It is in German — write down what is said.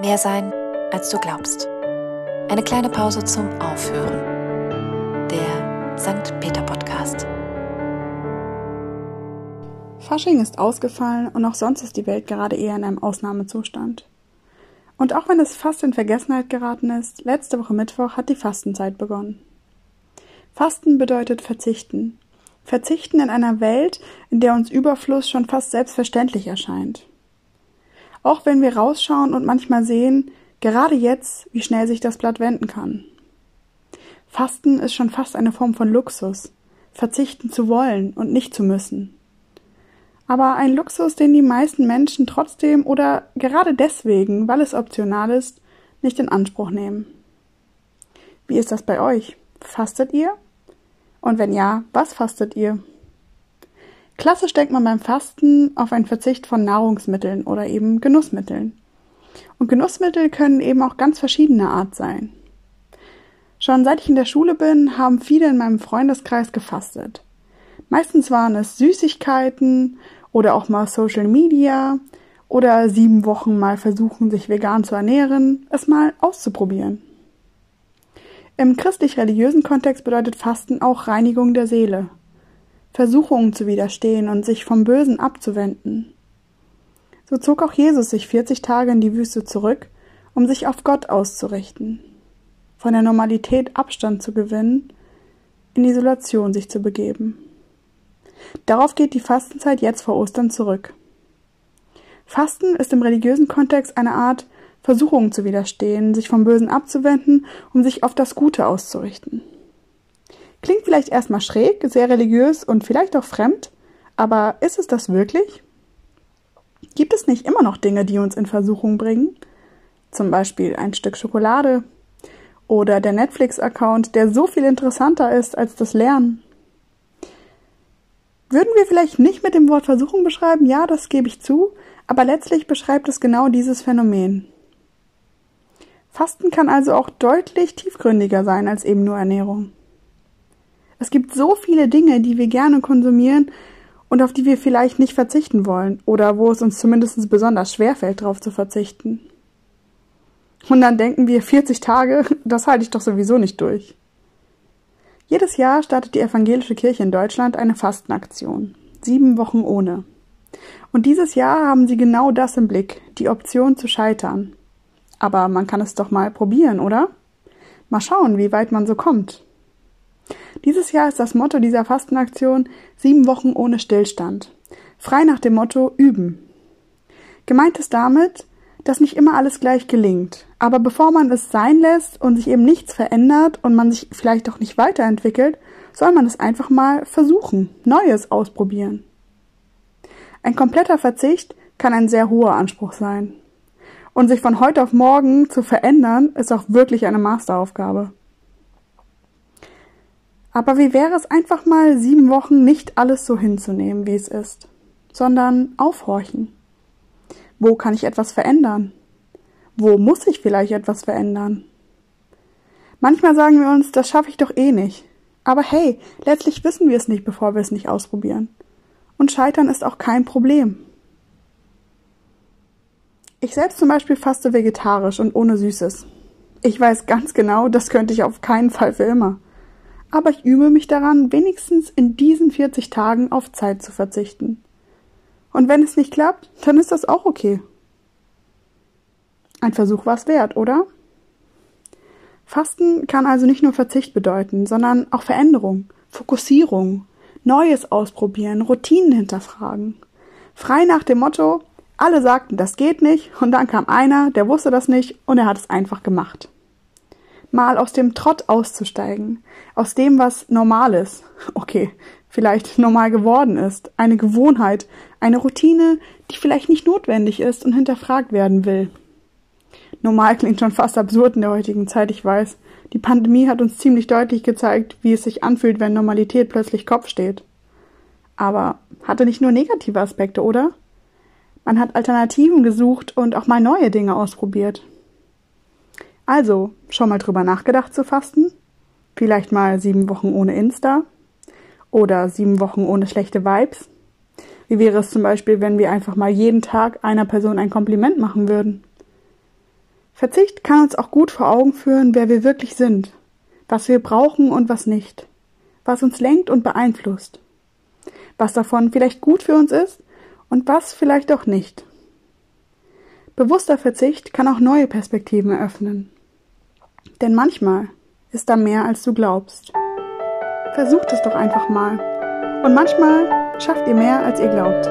Mehr sein, als du glaubst. Eine kleine Pause zum Aufhören. Der St. Peter Podcast. Fasching ist ausgefallen und auch sonst ist die Welt gerade eher in einem Ausnahmezustand. Und auch wenn es fast in Vergessenheit geraten ist, letzte Woche Mittwoch hat die Fastenzeit begonnen. Fasten bedeutet verzichten. Verzichten in einer Welt, in der uns Überfluss schon fast selbstverständlich erscheint. Auch wenn wir rausschauen und manchmal sehen, gerade jetzt, wie schnell sich das Blatt wenden kann. Fasten ist schon fast eine Form von Luxus, verzichten zu wollen und nicht zu müssen. Aber ein Luxus, den die meisten Menschen trotzdem oder gerade deswegen, weil es optional ist, nicht in Anspruch nehmen. Wie ist das bei euch? Fastet ihr? Und wenn ja, was fastet ihr? Klassisch denkt man beim Fasten auf einen Verzicht von Nahrungsmitteln oder eben Genussmitteln. Und Genussmittel können eben auch ganz verschiedener Art sein. Schon seit ich in der Schule bin, haben viele in meinem Freundeskreis gefastet. Meistens waren es Süßigkeiten oder auch mal Social Media oder sieben Wochen mal versuchen, sich vegan zu ernähren, es mal auszuprobieren. Im christlich-religiösen Kontext bedeutet Fasten auch Reinigung der Seele, Versuchungen zu widerstehen und sich vom Bösen abzuwenden. So zog auch Jesus sich 40 Tage in die Wüste zurück, um sich auf Gott auszurichten, von der Normalität Abstand zu gewinnen, in Isolation sich zu begeben. Darauf geht die Fastenzeit jetzt vor Ostern zurück. Fasten ist im religiösen Kontext eine Art Versuchungen zu widerstehen, sich vom Bösen abzuwenden, um sich auf das Gute auszurichten. Klingt vielleicht erstmal schräg, sehr religiös und vielleicht auch fremd, aber ist es das wirklich? Gibt es nicht immer noch Dinge, die uns in Versuchung bringen? Zum Beispiel ein Stück Schokolade oder der Netflix-Account, der so viel interessanter ist als das Lernen. Würden wir vielleicht nicht mit dem Wort Versuchung beschreiben? Ja, das gebe ich zu, aber letztlich beschreibt es genau dieses Phänomen. Fasten kann also auch deutlich tiefgründiger sein als eben nur Ernährung. Es gibt so viele Dinge, die wir gerne konsumieren und auf die wir vielleicht nicht verzichten wollen oder wo es uns zumindest besonders schwer fällt, darauf zu verzichten. Und dann denken wir 40 Tage, das halte ich doch sowieso nicht durch. Jedes Jahr startet die evangelische Kirche in Deutschland eine Fastenaktion. Sieben Wochen ohne. Und dieses Jahr haben sie genau das im Blick, die Option zu scheitern. Aber man kann es doch mal probieren, oder? Mal schauen, wie weit man so kommt. Dieses Jahr ist das Motto dieser Fastenaktion sieben Wochen ohne Stillstand. Frei nach dem Motto üben. Gemeint ist damit, dass nicht immer alles gleich gelingt. Aber bevor man es sein lässt und sich eben nichts verändert und man sich vielleicht auch nicht weiterentwickelt, soll man es einfach mal versuchen, Neues ausprobieren. Ein kompletter Verzicht kann ein sehr hoher Anspruch sein. Und sich von heute auf morgen zu verändern, ist auch wirklich eine Masteraufgabe. Aber wie wäre es einfach mal sieben Wochen nicht alles so hinzunehmen, wie es ist, sondern aufhorchen? Wo kann ich etwas verändern? Wo muss ich vielleicht etwas verändern? Manchmal sagen wir uns, das schaffe ich doch eh nicht. Aber hey, letztlich wissen wir es nicht, bevor wir es nicht ausprobieren. Und Scheitern ist auch kein Problem. Ich selbst zum Beispiel faste vegetarisch und ohne Süßes. Ich weiß ganz genau, das könnte ich auf keinen Fall für immer aber ich übe mich daran, wenigstens in diesen 40 Tagen auf Zeit zu verzichten. Und wenn es nicht klappt, dann ist das auch okay. Ein Versuch war es wert, oder? Fasten kann also nicht nur Verzicht bedeuten, sondern auch Veränderung, Fokussierung, Neues ausprobieren, Routinen hinterfragen. Frei nach dem Motto, alle sagten, das geht nicht, und dann kam einer, der wusste das nicht, und er hat es einfach gemacht mal aus dem Trott auszusteigen, aus dem, was normal ist. Okay, vielleicht normal geworden ist, eine Gewohnheit, eine Routine, die vielleicht nicht notwendig ist und hinterfragt werden will. Normal klingt schon fast absurd in der heutigen Zeit, ich weiß. Die Pandemie hat uns ziemlich deutlich gezeigt, wie es sich anfühlt, wenn Normalität plötzlich Kopf steht. Aber hatte nicht nur negative Aspekte, oder? Man hat Alternativen gesucht und auch mal neue Dinge ausprobiert. Also, schon mal drüber nachgedacht zu fasten? Vielleicht mal sieben Wochen ohne Insta? Oder sieben Wochen ohne schlechte Vibes? Wie wäre es zum Beispiel, wenn wir einfach mal jeden Tag einer Person ein Kompliment machen würden? Verzicht kann uns auch gut vor Augen führen, wer wir wirklich sind, was wir brauchen und was nicht, was uns lenkt und beeinflusst, was davon vielleicht gut für uns ist und was vielleicht auch nicht. Bewusster Verzicht kann auch neue Perspektiven eröffnen. Denn manchmal ist da mehr, als du glaubst. Versucht es doch einfach mal. Und manchmal schafft ihr mehr, als ihr glaubt.